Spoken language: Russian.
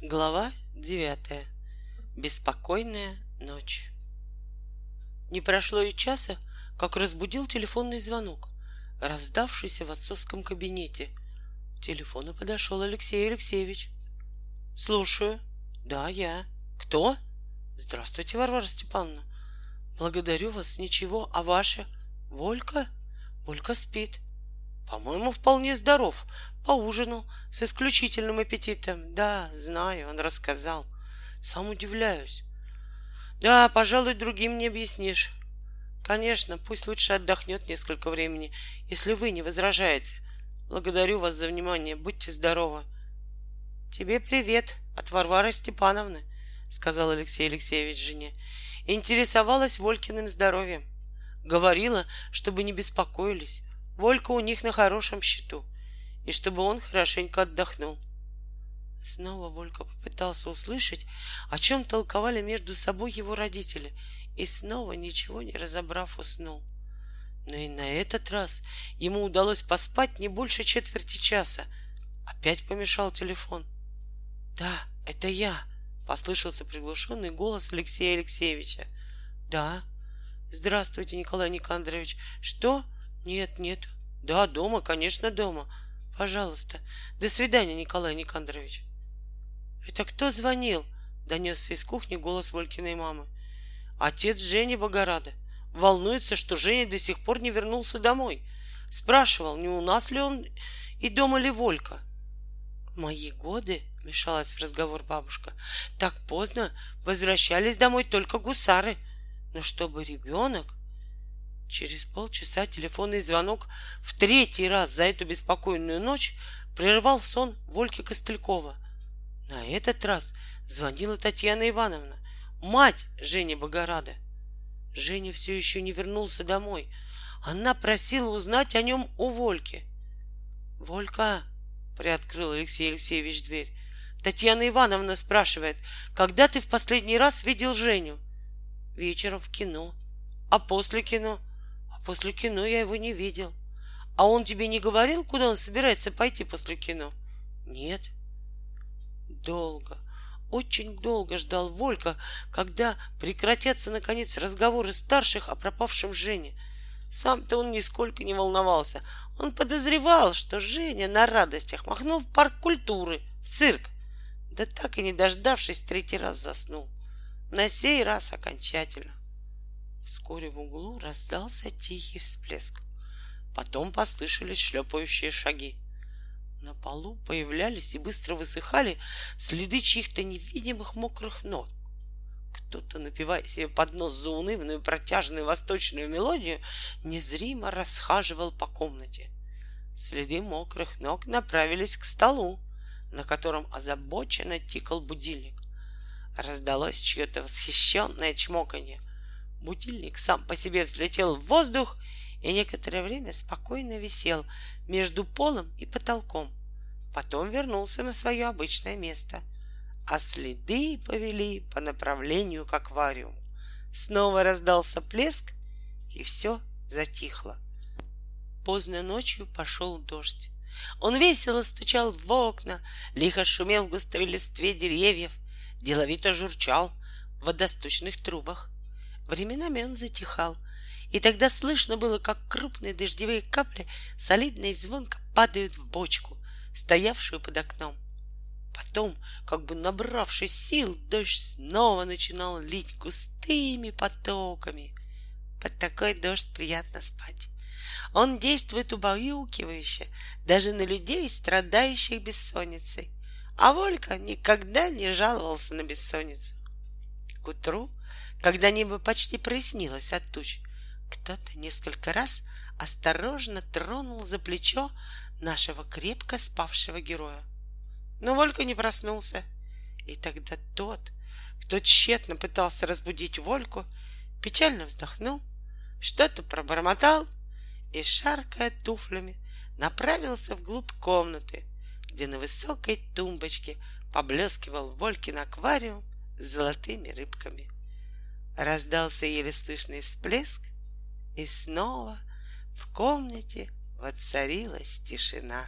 Глава девятая. Беспокойная ночь. Не прошло и часа, как разбудил телефонный звонок, раздавшийся в отцовском кабинете. К телефону подошел Алексей Алексеевич. Слушаю. Да, я. Кто? Здравствуйте, Варвара Степановна. Благодарю вас. Ничего. А ваша? Волька? Волька спит. По-моему, вполне здоров. Поужинал с исключительным аппетитом. Да, знаю, он рассказал. Сам удивляюсь. Да, пожалуй, другим не объяснишь. Конечно, пусть лучше отдохнет несколько времени, если вы не возражаете. Благодарю вас за внимание. Будьте здоровы. Тебе привет от Варвары Степановны, сказал Алексей Алексеевич жене. Интересовалась Волькиным здоровьем. Говорила, чтобы не беспокоились. Волька у них на хорошем счету, и чтобы он хорошенько отдохнул. Снова Волька попытался услышать, о чем толковали между собой его родители, и снова, ничего не разобрав, уснул. Но и на этот раз ему удалось поспать не больше четверти часа. Опять помешал телефон. «Да, это я», — послышался приглушенный голос Алексея Алексеевича. «Да. Здравствуйте, Николай Никандрович. Что?» Нет, нет. Да, дома, конечно, дома. Пожалуйста. До свидания, Николай Никандрович. Это кто звонил? Донесся из кухни голос Волькиной мамы. Отец Жени Богорада. Волнуется, что Женя до сих пор не вернулся домой. Спрашивал, не у нас ли он и дома ли Волька. Мои годы, мешалась в разговор бабушка, так поздно возвращались домой только гусары. Но чтобы ребенок... Через полчаса телефонный звонок в третий раз за эту беспокойную ночь прервал сон Вольки Костылькова. На этот раз звонила Татьяна Ивановна, мать Жени Богорада. Женя все еще не вернулся домой. Она просила узнать о нем у Вольки. «Волька!» — приоткрыл Алексей Алексеевич дверь. Татьяна Ивановна спрашивает, когда ты в последний раз видел Женю? Вечером в кино. А после кино? После кино я его не видел. А он тебе не говорил, куда он собирается пойти после кино? Нет. Долго, очень долго ждал Волька, когда прекратятся, наконец, разговоры старших о пропавшем Жене. Сам-то он нисколько не волновался. Он подозревал, что Женя на радостях махнул в парк культуры, в цирк. Да так и не дождавшись, третий раз заснул. На сей раз окончательно. Вскоре в углу раздался тихий всплеск. Потом послышались шлепающие шаги. На полу появлялись и быстро высыхали следы чьих-то невидимых мокрых ног. Кто-то, напевая себе под нос заунывную протяжную восточную мелодию, незримо расхаживал по комнате. Следы мокрых ног направились к столу, на котором озабоченно тикал будильник. Раздалось чье-то восхищенное чмоканье. Будильник сам по себе взлетел в воздух и некоторое время спокойно висел между полом и потолком. Потом вернулся на свое обычное место, а следы повели по направлению к аквариуму. Снова раздался плеск, и все затихло. Поздно ночью пошел дождь. Он весело стучал в окна, лихо шумел в густой листве деревьев, деловито журчал в водосточных трубах. Временами он затихал, и тогда слышно было, как крупные дождевые капли солидно и звонко падают в бочку, стоявшую под окном. Потом, как бы набравшись сил, дождь снова начинал лить густыми потоками. Под такой дождь приятно спать. Он действует убаюкивающе даже на людей, страдающих бессонницей. А Волька никогда не жаловался на бессонницу. К утру когда небо почти прояснилось от туч, кто-то несколько раз осторожно тронул за плечо нашего крепко спавшего героя. Но Волька не проснулся. И тогда тот, кто тщетно пытался разбудить Вольку, печально вздохнул, что-то пробормотал и, шаркая туфлями, направился вглубь комнаты, где на высокой тумбочке поблескивал Волькин аквариум с золотыми рыбками — Раздался еле слышный всплеск, и снова в комнате воцарилась тишина.